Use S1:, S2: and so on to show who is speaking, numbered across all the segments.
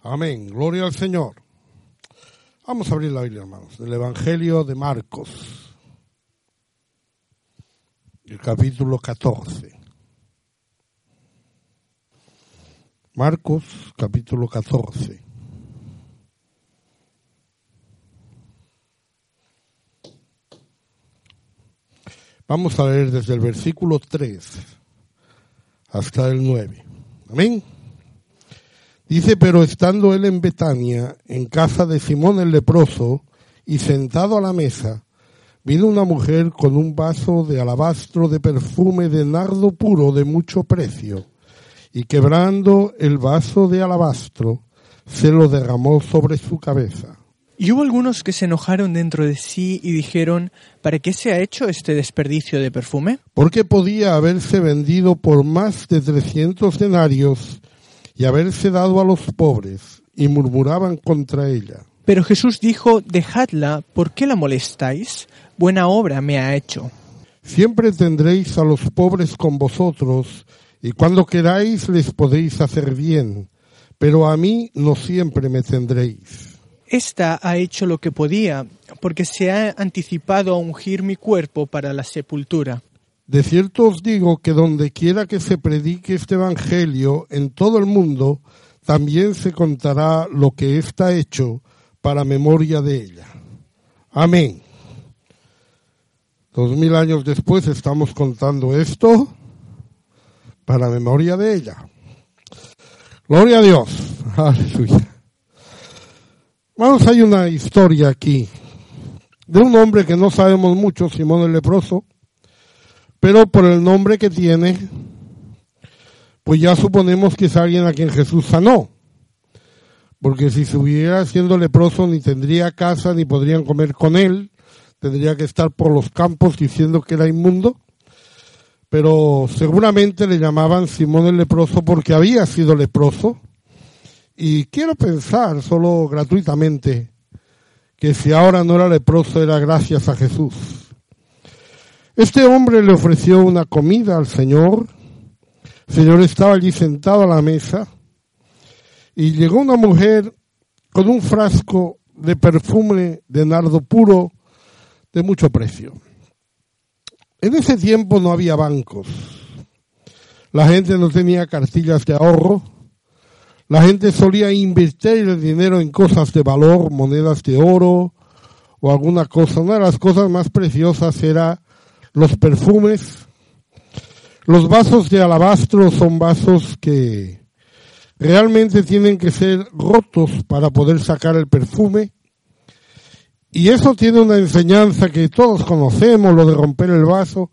S1: Amén. Gloria al Señor. Vamos a abrir la Biblia, hermanos, del Evangelio de Marcos, el capítulo 14. Marcos, capítulo 14. Vamos a leer desde el versículo 3 hasta el 9. Amén. Dice, pero estando él en Betania, en casa de Simón el leproso, y sentado a la mesa, vino una mujer con un vaso de alabastro de perfume de nardo puro de mucho precio, y quebrando el vaso de alabastro, se lo derramó sobre su cabeza.
S2: Y hubo algunos que se enojaron dentro de sí y dijeron, ¿para qué se ha hecho este desperdicio de perfume?
S1: Porque podía haberse vendido por más de trescientos denarios y haberse dado a los pobres, y murmuraban contra ella.
S2: Pero Jesús dijo, dejadla, ¿por qué la molestáis? Buena obra me ha hecho.
S1: Siempre tendréis a los pobres con vosotros, y cuando queráis les podéis hacer bien, pero a mí no siempre me tendréis.
S2: Esta ha hecho lo que podía, porque se ha anticipado a ungir mi cuerpo para la sepultura.
S1: De cierto os digo que donde quiera que se predique este Evangelio en todo el mundo, también se contará lo que está hecho para memoria de ella. Amén. Dos mil años después estamos contando esto para memoria de ella. Gloria a Dios. Aleluya. Vamos, hay una historia aquí de un hombre que no sabemos mucho, Simón el leproso, pero por el nombre que tiene, pues ya suponemos que es alguien a quien Jesús sanó. Porque si se hubiera siendo leproso ni tendría casa ni podrían comer con él, tendría que estar por los campos diciendo que era inmundo. Pero seguramente le llamaban Simón el leproso porque había sido leproso y quiero pensar, solo gratuitamente, que si ahora no era leproso era gracias a Jesús. Este hombre le ofreció una comida al Señor. El Señor estaba allí sentado a la mesa y llegó una mujer con un frasco de perfume de nardo puro de mucho precio. En ese tiempo no había bancos. La gente no tenía cartillas de ahorro la gente solía invertir el dinero en cosas de valor, monedas de oro o alguna cosa. Una de las cosas más preciosas era los perfumes. Los vasos de alabastro son vasos que realmente tienen que ser rotos para poder sacar el perfume. Y eso tiene una enseñanza que todos conocemos, lo de romper el vaso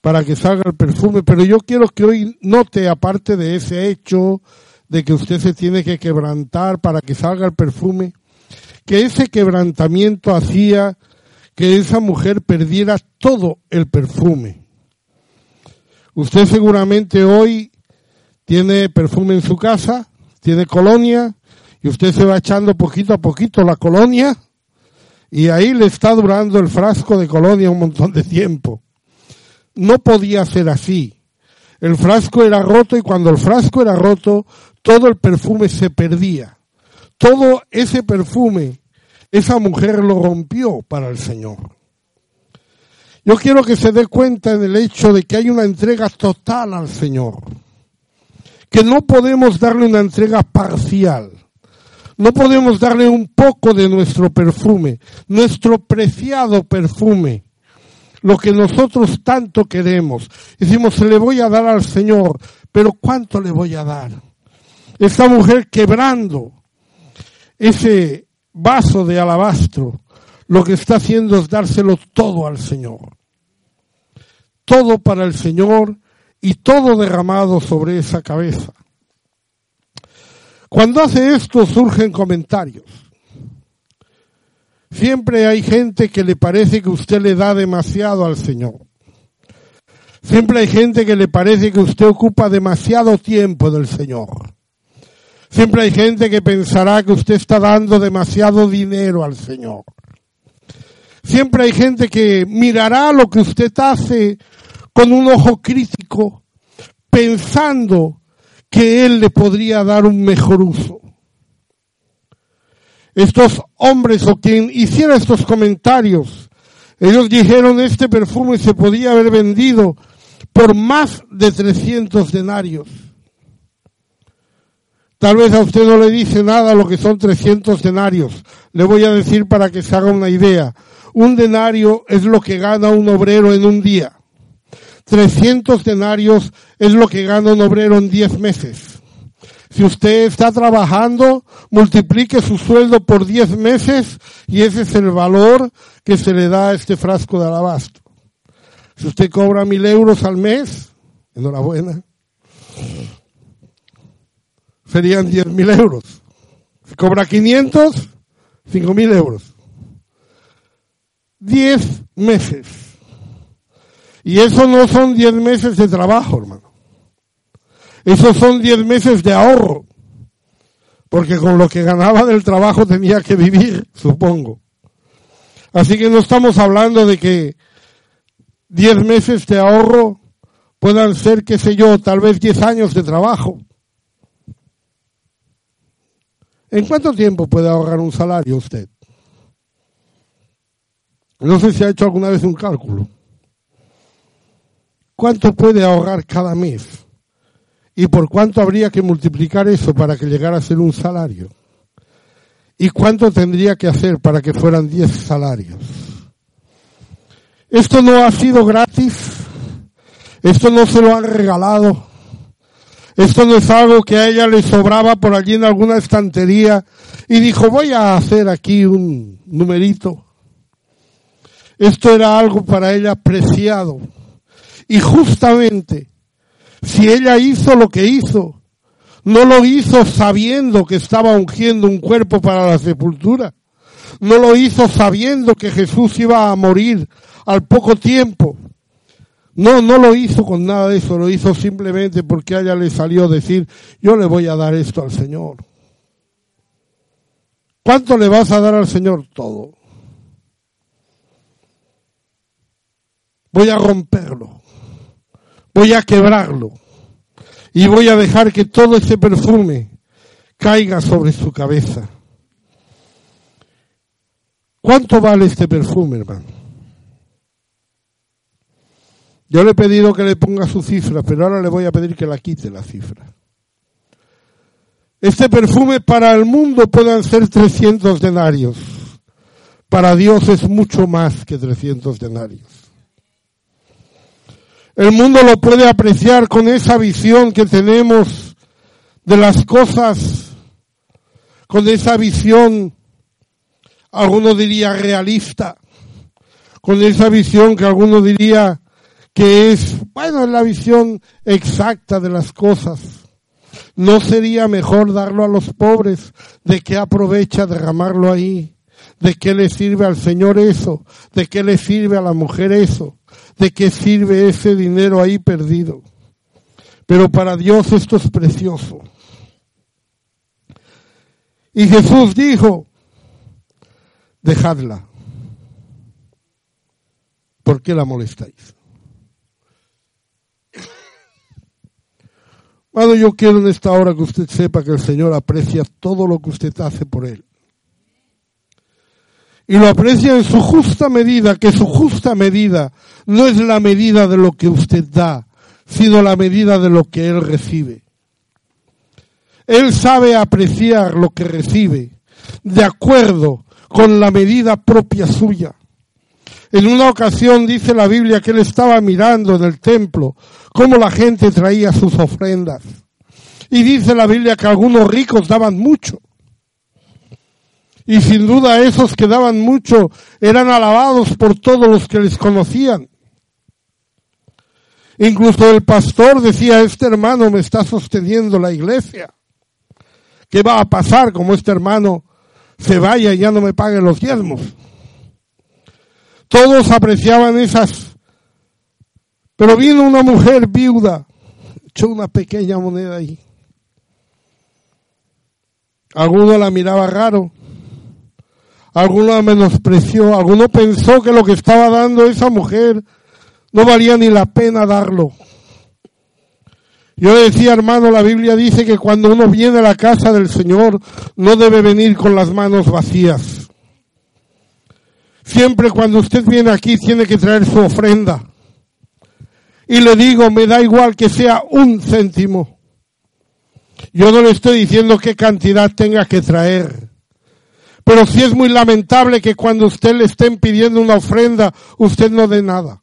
S1: para que salga el perfume, pero yo quiero que hoy note, aparte de ese hecho, de que usted se tiene que quebrantar para que salga el perfume, que ese quebrantamiento hacía que esa mujer perdiera todo el perfume. Usted seguramente hoy tiene perfume en su casa, tiene colonia, y usted se va echando poquito a poquito la colonia, y ahí le está durando el frasco de colonia un montón de tiempo. No podía ser así. El frasco era roto y cuando el frasco era roto, todo el perfume se perdía. Todo ese perfume, esa mujer lo rompió para el Señor. Yo quiero que se dé cuenta en el hecho de que hay una entrega total al Señor. Que no podemos darle una entrega parcial. No podemos darle un poco de nuestro perfume, nuestro preciado perfume lo que nosotros tanto queremos. Decimos, se le voy a dar al Señor, pero ¿cuánto le voy a dar? Esta mujer quebrando ese vaso de alabastro, lo que está haciendo es dárselo todo al Señor. Todo para el Señor y todo derramado sobre esa cabeza. Cuando hace esto surgen comentarios. Siempre hay gente que le parece que usted le da demasiado al Señor. Siempre hay gente que le parece que usted ocupa demasiado tiempo del Señor. Siempre hay gente que pensará que usted está dando demasiado dinero al Señor. Siempre hay gente que mirará lo que usted hace con un ojo crítico, pensando que Él le podría dar un mejor uso. estos hombres o quien hiciera estos comentarios, ellos dijeron este perfume se podía haber vendido por más de 300 denarios. Tal vez a usted no le dice nada lo que son 300 denarios. Le voy a decir para que se haga una idea. Un denario es lo que gana un obrero en un día. 300 denarios es lo que gana un obrero en 10 meses. Si usted está trabajando, multiplique su sueldo por 10 meses y ese es el valor que se le da a este frasco de alabastro. Si usted cobra mil euros al mes, enhorabuena, serían diez mil euros. Si cobra 500, cinco mil euros. Diez meses. Y eso no son diez meses de trabajo, hermano. Esos son diez meses de ahorro. Porque con lo que ganaba del trabajo tenía que vivir, supongo. Así que no estamos hablando de que diez meses de ahorro puedan ser, qué sé yo, tal vez diez años de trabajo. ¿En cuánto tiempo puede ahorrar un salario usted? No sé si ha hecho alguna vez un cálculo. ¿Cuánto puede ahorrar cada mes? ¿Y por cuánto habría que multiplicar eso para que llegara a ser un salario? ¿Y cuánto tendría que hacer para que fueran diez salarios? Esto no ha sido gratis. Esto no se lo han regalado. Esto no es algo que a ella le sobraba por allí en alguna estantería y dijo, voy a hacer aquí un numerito. Esto era algo para ella preciado. Y justamente, si ella hizo lo que hizo, no lo hizo sabiendo que estaba ungiendo un cuerpo para la sepultura. No lo hizo sabiendo que Jesús iba a morir al poco tiempo. No, no lo hizo con nada de eso, lo hizo simplemente porque a ella le salió decir, yo le voy a dar esto al Señor. ¿Cuánto le vas a dar al Señor? Todo. Voy a romperlo. Voy a quebrarlo. Y voy a dejar que todo ese perfume caiga sobre su cabeza. ¿Cuánto vale este perfume, hermano? Yo le he pedido que le ponga su cifra, pero ahora le voy a pedir que la quite la cifra. Este perfume para el mundo puedan ser 300 denarios. Para Dios es mucho más que 300 denarios. El mundo lo puede apreciar con esa visión que tenemos de las cosas, con esa visión, alguno diría realista, con esa visión que alguno diría que es, bueno, la visión exacta de las cosas. ¿No sería mejor darlo a los pobres? ¿De qué aprovecha derramarlo ahí? ¿De qué le sirve al Señor eso? ¿De qué le sirve a la mujer eso? ¿De qué sirve ese dinero ahí perdido? Pero para Dios esto es precioso. Y Jesús dijo, dejadla. ¿Por qué la molestáis? Bueno, yo quiero en esta hora que usted sepa que el Señor aprecia todo lo que usted hace por Él. Y lo aprecia en su justa medida, que su justa medida no es la medida de lo que usted da, sino la medida de lo que Él recibe. Él sabe apreciar lo que recibe, de acuerdo con la medida propia suya. En una ocasión dice la Biblia que él estaba mirando en el templo cómo la gente traía sus ofrendas. Y dice la Biblia que algunos ricos daban mucho. Y sin duda esos que daban mucho eran alabados por todos los que les conocían. Incluso el pastor decía, este hermano me está sosteniendo la iglesia. ¿Qué va a pasar como este hermano se vaya y ya no me pague los diezmos? Todos apreciaban esas. Pero vino una mujer viuda, echó una pequeña moneda ahí. Alguno la miraba raro, alguno la menospreció, alguno pensó que lo que estaba dando esa mujer no valía ni la pena darlo. Yo decía, hermano, la Biblia dice que cuando uno viene a la casa del Señor no debe venir con las manos vacías. Siempre cuando usted viene aquí tiene que traer su ofrenda. Y le digo, me da igual que sea un céntimo. Yo no le estoy diciendo qué cantidad tenga que traer. Pero sí es muy lamentable que cuando usted le estén pidiendo una ofrenda, usted no dé nada.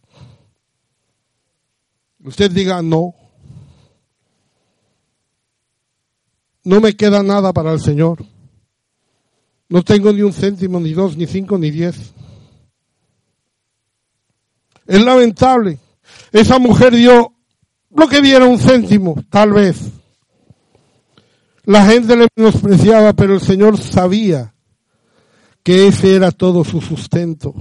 S1: Usted diga no. No me queda nada para el Señor. No tengo ni un céntimo, ni dos, ni cinco, ni diez. Es lamentable. Esa mujer dio lo que diera un céntimo, tal vez. La gente le menospreciaba, pero el Señor sabía que ese era todo su sustento.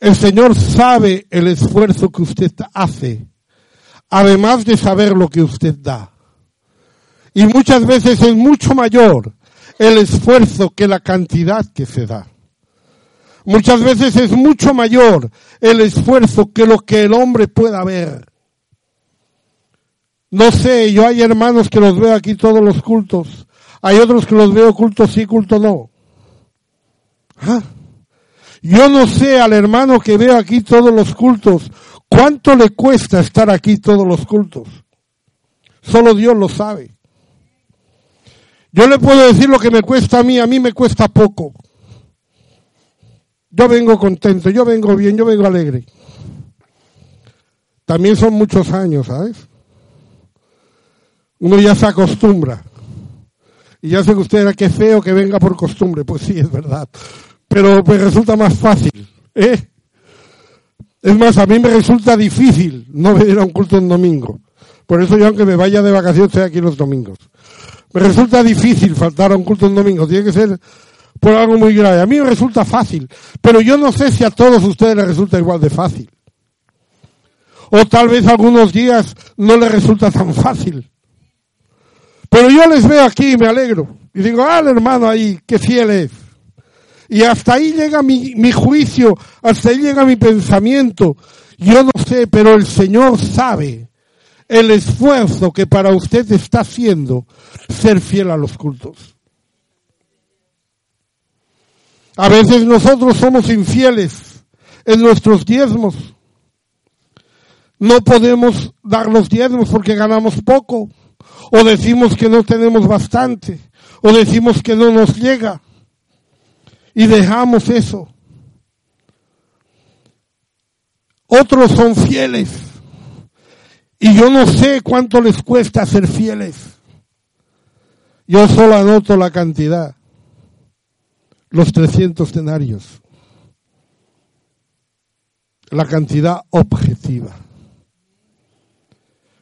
S1: El Señor sabe el esfuerzo que usted hace, además de saber lo que usted da. Y muchas veces es mucho mayor el esfuerzo que la cantidad que se da. Muchas veces es mucho mayor el esfuerzo que lo que el hombre pueda ver. No sé, yo hay hermanos que los veo aquí todos los cultos. Hay otros que los veo cultos sí, cultos no. ¿Ah? Yo no sé al hermano que veo aquí todos los cultos, cuánto le cuesta estar aquí todos los cultos. Solo Dios lo sabe. Yo le puedo decir lo que me cuesta a mí, a mí me cuesta poco. Yo vengo contento, yo vengo bien, yo vengo alegre. También son muchos años, ¿sabes? Uno ya se acostumbra. Y ya sé que usted era que feo que venga por costumbre. Pues sí, es verdad pero me resulta más fácil. ¿eh? Es más, a mí me resulta difícil no venir a un culto un domingo. Por eso yo, aunque me vaya de vacaciones, estoy aquí los domingos. Me resulta difícil faltar a un culto un domingo. Tiene que ser por algo muy grave. A mí me resulta fácil. Pero yo no sé si a todos ustedes les resulta igual de fácil. O tal vez algunos días no les resulta tan fácil. Pero yo les veo aquí y me alegro. Y digo, ah, el hermano ahí, qué fiel es. Y hasta ahí llega mi, mi juicio, hasta ahí llega mi pensamiento. Yo no sé, pero el Señor sabe el esfuerzo que para usted está haciendo ser fiel a los cultos. A veces nosotros somos infieles en nuestros diezmos. No podemos dar los diezmos porque ganamos poco. O decimos que no tenemos bastante. O decimos que no nos llega y dejamos eso. Otros son fieles y yo no sé cuánto les cuesta ser fieles. Yo solo anoto la cantidad, los 300 denarios, la cantidad objetiva.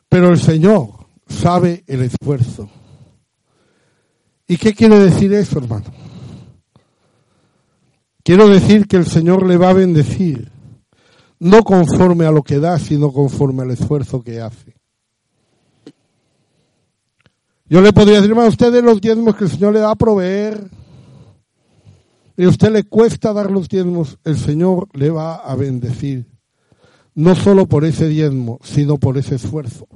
S1: Pero el Señor sabe el esfuerzo. ¿Y qué quiere decir eso, hermano? Quiero decir que el Señor le va a bendecir, no conforme a lo que da, sino conforme al esfuerzo que hace. Yo le podría decir, a usted los diezmos que el Señor le da a proveer, y a usted le cuesta dar los diezmos, el Señor le va a bendecir, no solo por ese diezmo, sino por ese esfuerzo.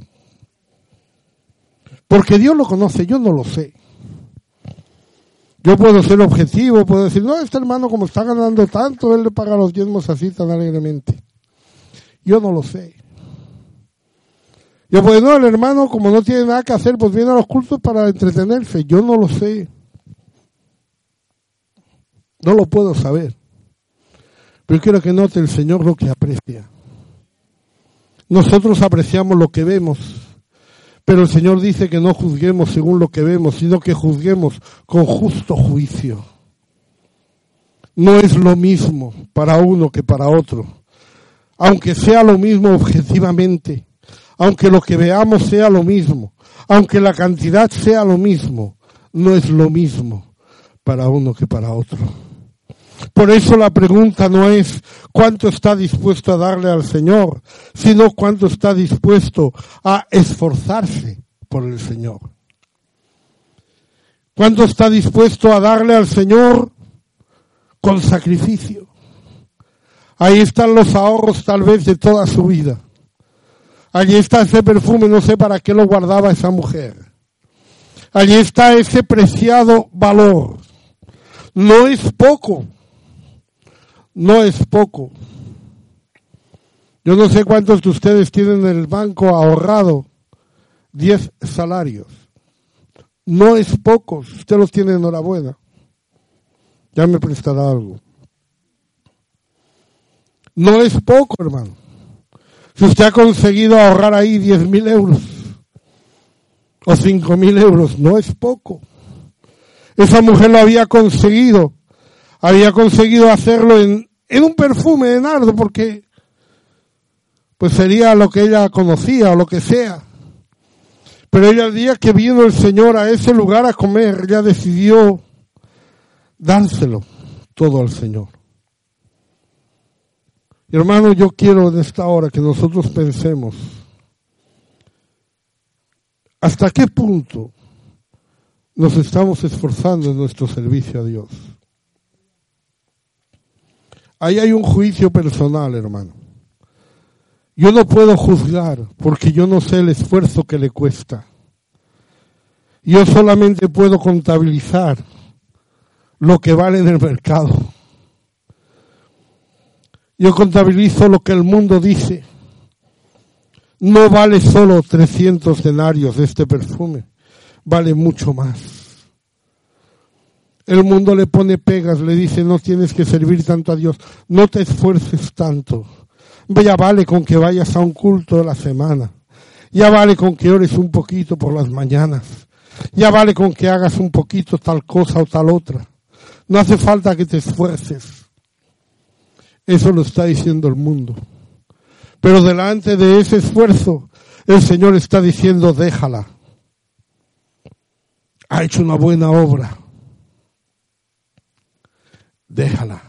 S1: Porque Dios lo conoce, yo no lo sé. Yo puedo ser objetivo, puedo decir, no, este hermano como está ganando tanto, él le paga los diezmos así tan alegremente. Yo no lo sé. Yo puedo, no, el hermano como no tiene nada que hacer, pues viene a los cultos para entretenerse. Yo no lo sé. No lo puedo saber. Pero quiero que note el Señor lo que aprecia. Nosotros apreciamos lo que vemos pero el Señor dice que no juzguemos según lo que vemos, sino que juzguemos con justo juicio. No es lo mismo para uno que para otro. Aunque sea lo mismo objetivamente, aunque lo que veamos sea lo mismo, aunque la cantidad sea lo mismo, no es lo mismo para uno que para otro. Por eso la pregunta no es cuánto está dispuesto a darle al Señor, sino cuánto está dispuesto a esforzarse por el Señor. ¿Cuánto está dispuesto a darle al Señor con sacrificio? Ahí están los ahorros tal vez de toda su vida. Allí está ese perfume, no sé para qué lo guardaba esa mujer. Allí está ese preciado valor. No es poco. No es poco. Yo no sé cuántos de ustedes tienen en el banco ahorrado 10 salarios. No es poco. usted los tiene enhorabuena. Ya me prestará algo. No es poco, hermano. Si usted ha conseguido ahorrar ahí 10 mil euros o 5 mil euros, no es poco. Esa mujer lo había conseguido. Había conseguido hacerlo en, un perfume de nardo porque pues sería lo que ella conocía o lo que sea. Pero ella el día que vino el Señor a ese lugar a comer, ella decidió dárselo todo al Señor. hermano, yo quiero en esta hora que nosotros pensemos hasta qué punto nos estamos esforzando en nuestro servicio a Dios. Ahí hay un juicio personal, hermano. Yo no puedo juzgar porque yo no sé el esfuerzo que le cuesta. Yo solamente puedo contabilizar lo que vale en el mercado. Yo contabilizo lo que el mundo dice. No vale solo 300 denarios este perfume, vale mucho más. El mundo le pone pegas, le dice no tienes que servir tanto a Dios, no te esfuerces tanto. Ya vale con que vayas a un culto de la semana. Ya vale con que ores un poquito por las mañanas. Ya vale con que hagas un poquito tal cosa o tal otra. No hace falta que te esfuerces. Eso lo está diciendo el mundo. Pero delante de ese esfuerzo, el Señor está diciendo, déjala. Ha hecho una buena obra. Déjala.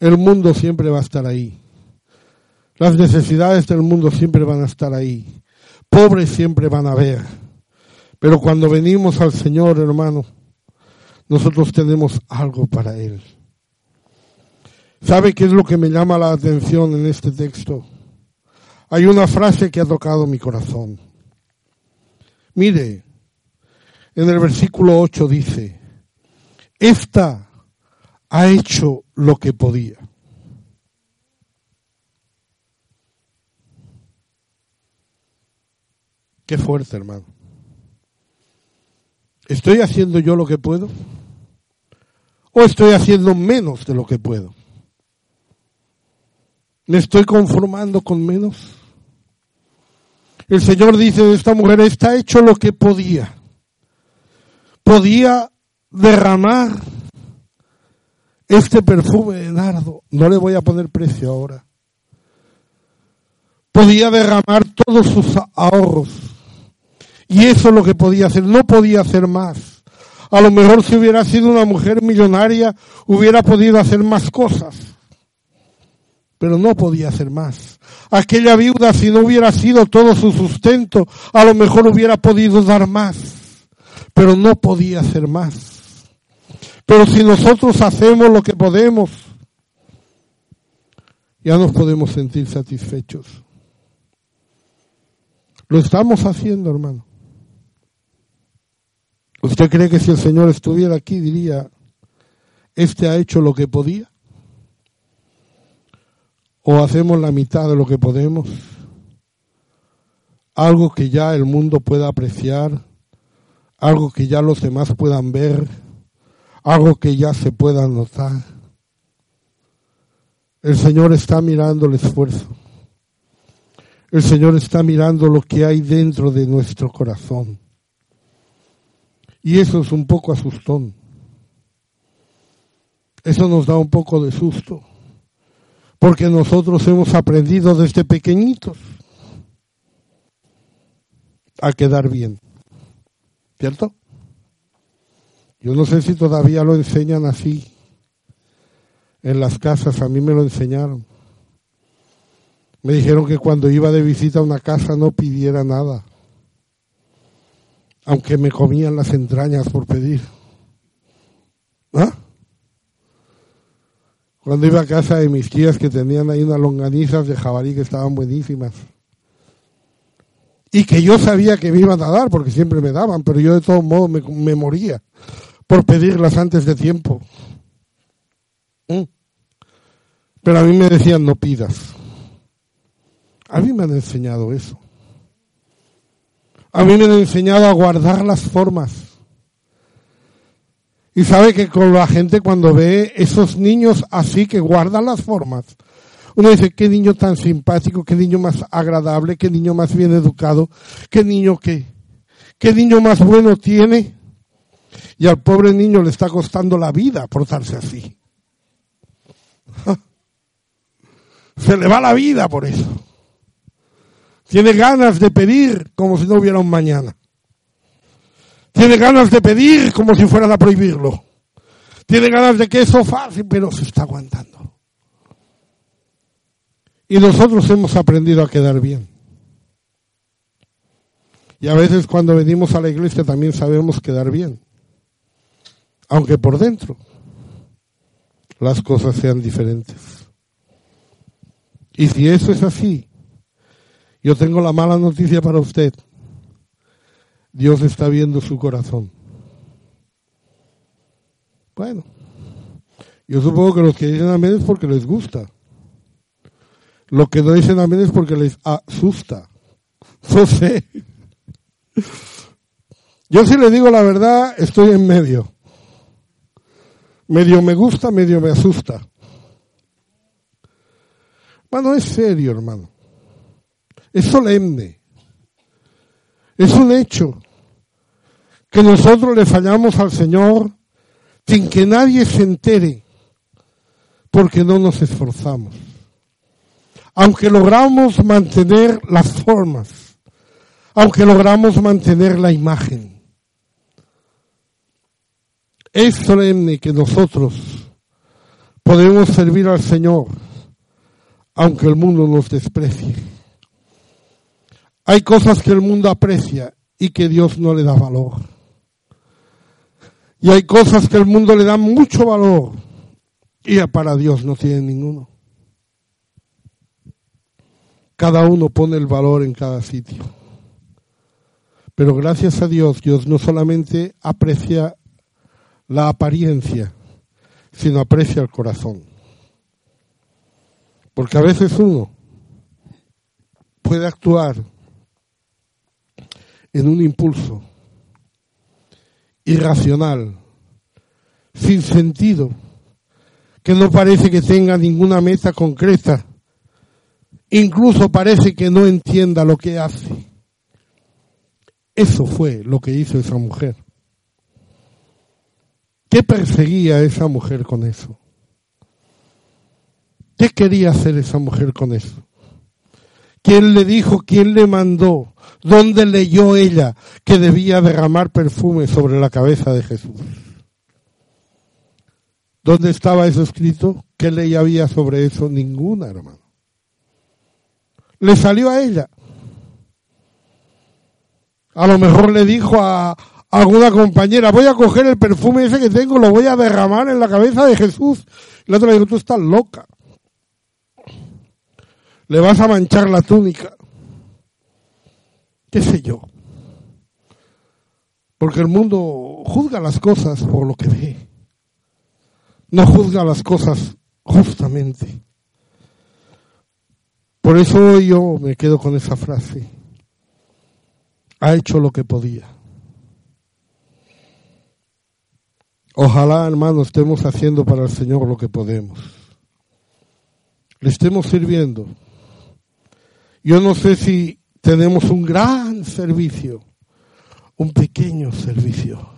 S1: El mundo siempre va a estar ahí. Las necesidades del mundo siempre van a estar ahí. Pobres siempre van a haber. Pero cuando venimos al Señor, hermano, nosotros tenemos algo para Él. ¿Sabe qué es lo que me llama la atención en este texto? Hay una frase que ha tocado mi corazón. Mire, en el versículo 8 dice, esta ha hecho lo que podía. Qué fuerte, hermano. ¿Estoy haciendo yo lo que puedo? ¿O estoy haciendo menos de lo que puedo? ¿Me estoy conformando con menos? El Señor dice de esta mujer, está hecho lo que podía. Podía derramar este perfume de nardo, no le voy a poner precio ahora, podía derramar todos sus ahorros. Y eso es lo que podía hacer, no podía hacer más. A lo mejor si hubiera sido una mujer millonaria, hubiera podido hacer más cosas. Pero no podía hacer más. Aquella viuda, si no hubiera sido todo su sustento, a lo mejor hubiera podido dar más. Pero no podía hacer más. Pero si nosotros hacemos lo que podemos, ya nos podemos sentir satisfechos. Lo estamos haciendo, hermano. ¿Usted cree que si el Señor estuviera aquí diría, este ha hecho lo que podía? ¿O hacemos la mitad de lo que podemos? Algo que ya el mundo pueda apreciar, algo que ya los demás puedan ver algo que ya se pueda notar. El Señor está mirando el esfuerzo. El Señor está mirando lo que hay dentro de nuestro corazón. Y eso es un poco asustón. Eso nos da un poco de susto. Porque nosotros hemos aprendido desde pequeñitos a quedar bien. ¿Cierto? Yo no sé si todavía lo enseñan así. En las casas a mí me lo enseñaron. Me dijeron que cuando iba de visita a una casa no pidiera nada. Aunque me comían las entrañas por pedir. ¿Ah? Cuando iba a casa de mis tías que tenían ahí unas longanizas de jabalí que estaban buenísimas. y que yo sabía que me iban a dar, porque siempre me daban, pero yo de todos modos me, me moría por pedirlas antes de tiempo. ¿Mm? Pero a mí me decían no pidas. A mí me han enseñado eso. A mí me han enseñado a guardar las formas. Y sabe que con la gente cuando ve esos niños así que guardan las formas, uno dice, qué niño tan simpático, qué niño más agradable, qué niño más bien educado, qué niño que, qué niño más bueno tiene. Y al pobre niño le está costando la vida portarse así. Se le va la vida por eso. Tiene ganas de pedir como si no hubiera un mañana. Tiene ganas de pedir como si fueran a prohibirlo. Tiene ganas de que eso fácil, pero se está aguantando. Y nosotros hemos aprendido a quedar bien. Y a veces cuando venimos a la iglesia también sabemos quedar bien. Aunque por dentro las cosas sean diferentes. Y si eso es así, yo tengo la mala noticia para usted. Dios está viendo su corazón. Bueno, yo supongo que los que dicen amén es porque les gusta. Lo que no dicen amén es porque les asusta. No sé. Yo si le digo la verdad, estoy en medio. Medio me gusta, medio me asusta. Bueno, es serio, hermano. Es solemne. Es un hecho que nosotros le fallamos al Señor sin que nadie se entere, porque no nos esforzamos. Aunque logramos mantener las formas, aunque logramos mantener la imagen, es solemne que nosotros podemos servir al Señor, aunque el mundo nos desprecie. Hay cosas que el mundo aprecia y que Dios no le da valor. Y hay cosas que el mundo le da mucho valor y para Dios no tiene ninguno. Cada uno pone el valor en cada sitio. Pero gracias a Dios, Dios no solamente aprecia la apariencia, sino aprecia el corazón. Porque a veces uno puede actuar en un impulso irracional, sin sentido, que no parece que tenga ninguna meta concreta, incluso parece que no entienda lo que hace. Eso fue lo que hizo esa mujer. ¿Qué perseguía esa mujer con eso? ¿Qué quería hacer esa mujer con eso? ¿Quién le dijo? ¿Quién le mandó? ¿Dónde leyó ella que debía derramar perfume sobre la cabeza de Jesús? ¿Dónde estaba eso escrito? ¿Qué ley había sobre eso? Ninguna, hermano. Le salió a ella. A lo mejor le dijo a alguna compañera, voy a coger el perfume ese que tengo, lo voy a derramar en la cabeza de Jesús. Y la otra le dijo, tú estás loca le vas a manchar la túnica. ¿Qué sé yo? Porque el mundo juzga las cosas por lo que ve. No juzga las cosas justamente. Por eso yo me quedo con esa frase. Ha hecho lo que podía. Ojalá, hermanos, estemos haciendo para el Señor lo que podemos. Le estemos sirviendo yo no sé si tenemos un gran servicio, un pequeño servicio.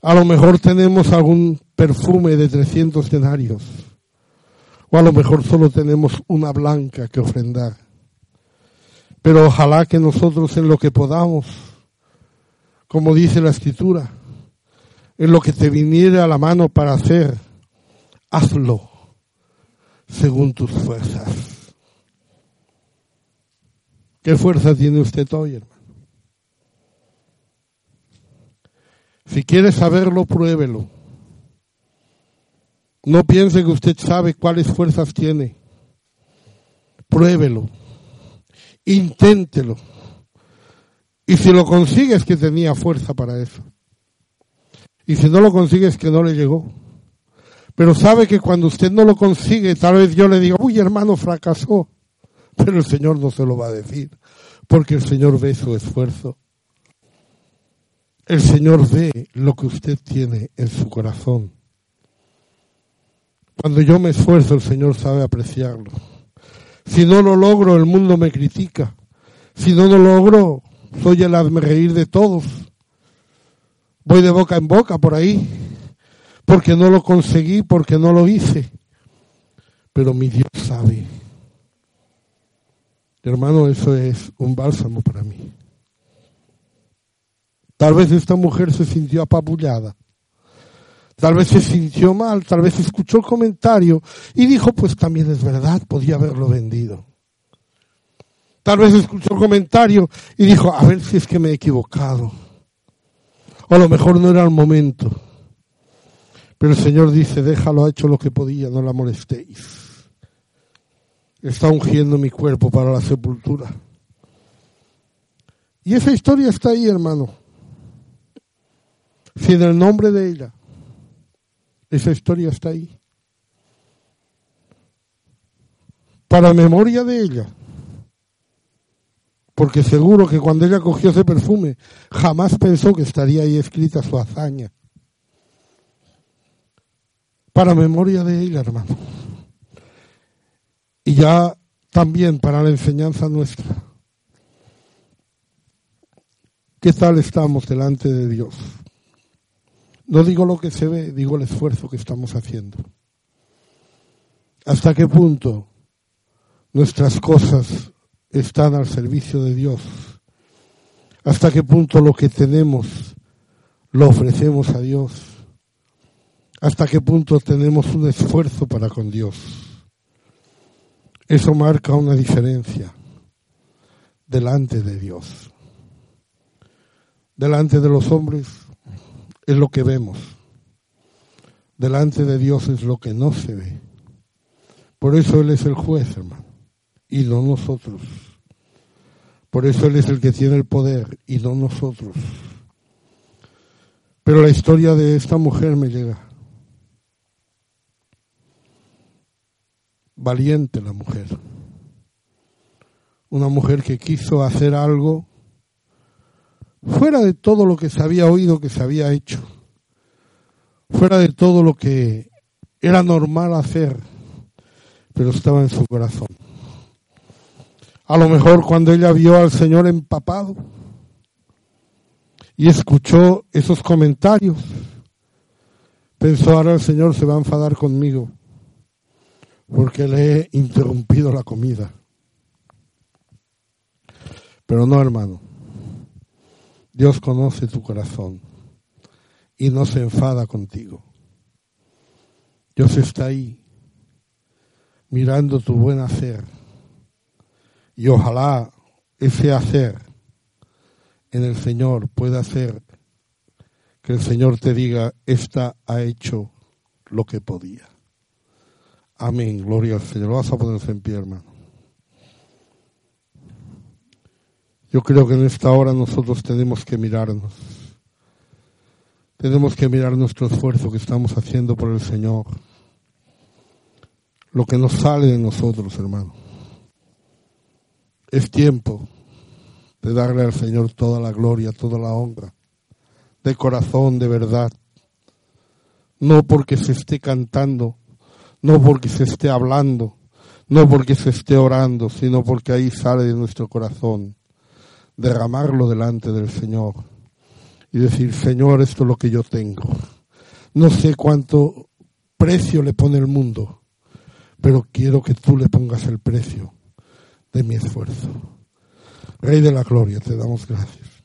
S1: A lo mejor tenemos algún perfume de 300 denarios. O a lo mejor solo tenemos una blanca que ofrendar. Pero ojalá que nosotros en lo que podamos, como dice la escritura, en lo que te viniera a la mano para hacer, hazlo según tus fuerzas. ¿Qué fuerza tiene usted hoy, hermano? Si quiere saberlo, pruébelo. No piense que usted sabe cuáles fuerzas tiene. Pruébelo. inténtelo. Y si lo consigues, que tenía fuerza para eso. Y si no lo consigues, que no le llegó. Pero sabe que cuando usted no lo consigue, tal vez yo le diga, uy hermano, fracasó. Pero el Señor no se lo va a decir, porque el Señor ve su esfuerzo. El Señor ve lo que usted tiene en su corazón. Cuando yo me esfuerzo, el Señor sabe apreciarlo. Si no lo logro, el mundo me critica. Si no lo logro, soy el hazme reír de todos. Voy de boca en boca por ahí, porque no lo conseguí, porque no lo hice. Pero mi Dios sabe. Hermano, eso es un bálsamo para mí. Tal vez esta mujer se sintió apabullada. Tal vez se sintió mal, tal vez escuchó el comentario y dijo, pues también es verdad, podía haberlo vendido. Tal vez escuchó el comentario y dijo, a ver si es que me he equivocado. O a lo mejor no era el momento. Pero el Señor dice, déjalo, ha hecho lo que podía, no la molestéis. Está ungiendo mi cuerpo para la sepultura. Y esa historia está ahí, hermano. Si en el nombre de ella, esa historia está ahí. Para memoria de ella, porque seguro que cuando ella cogió ese perfume jamás pensó que estaría ahí escrita su hazaña. Para memoria de ella, hermano. Y ya también para la enseñanza nuestra. ¿Qué tal estamos delante de Dios? No digo lo que se ve, digo el esfuerzo que estamos haciendo. ¿Hasta qué punto nuestras cosas están al servicio de Dios. Hasta qué punto lo que tenemos lo ofrecemos a Dios. Hasta qué punto tenemos un esfuerzo para con Dios. Eso marca una diferencia delante de Dios. Delante de los hombres es lo que vemos. Delante de Dios es lo que no se ve. Por eso Él es el juez, hermano y no nosotros. Por eso Él es el que tiene el poder y no nosotros. Pero la historia de esta mujer me llega. Valiente la mujer. Una mujer que quiso hacer algo fuera de todo lo que se había oído que se había hecho. Fuera de todo lo que era normal hacer, pero estaba en su corazón. A lo mejor cuando ella vio al Señor empapado y escuchó esos comentarios, pensó ahora el Señor se va a enfadar conmigo porque le he interrumpido la comida. Pero no, hermano. Dios conoce tu corazón y no se enfada contigo. Dios está ahí mirando tu buen hacer y ojalá ese hacer en el Señor pueda hacer que el Señor te diga, esta ha hecho lo que podía. Amén, gloria al Señor. Vas a ponerse en pie, hermano. Yo creo que en esta hora nosotros tenemos que mirarnos. Tenemos que mirar nuestro esfuerzo que estamos haciendo por el Señor. Lo que nos sale de nosotros, hermano. Es tiempo de darle al Señor toda la gloria, toda la honra, de corazón, de verdad. No porque se esté cantando, no porque se esté hablando, no porque se esté orando, sino porque ahí sale de nuestro corazón. Derramarlo delante del Señor y decir, Señor, esto es lo que yo tengo. No sé cuánto precio le pone el mundo, pero quiero que tú le pongas el precio de mi esfuerzo. Rey de la gloria, te damos gracias.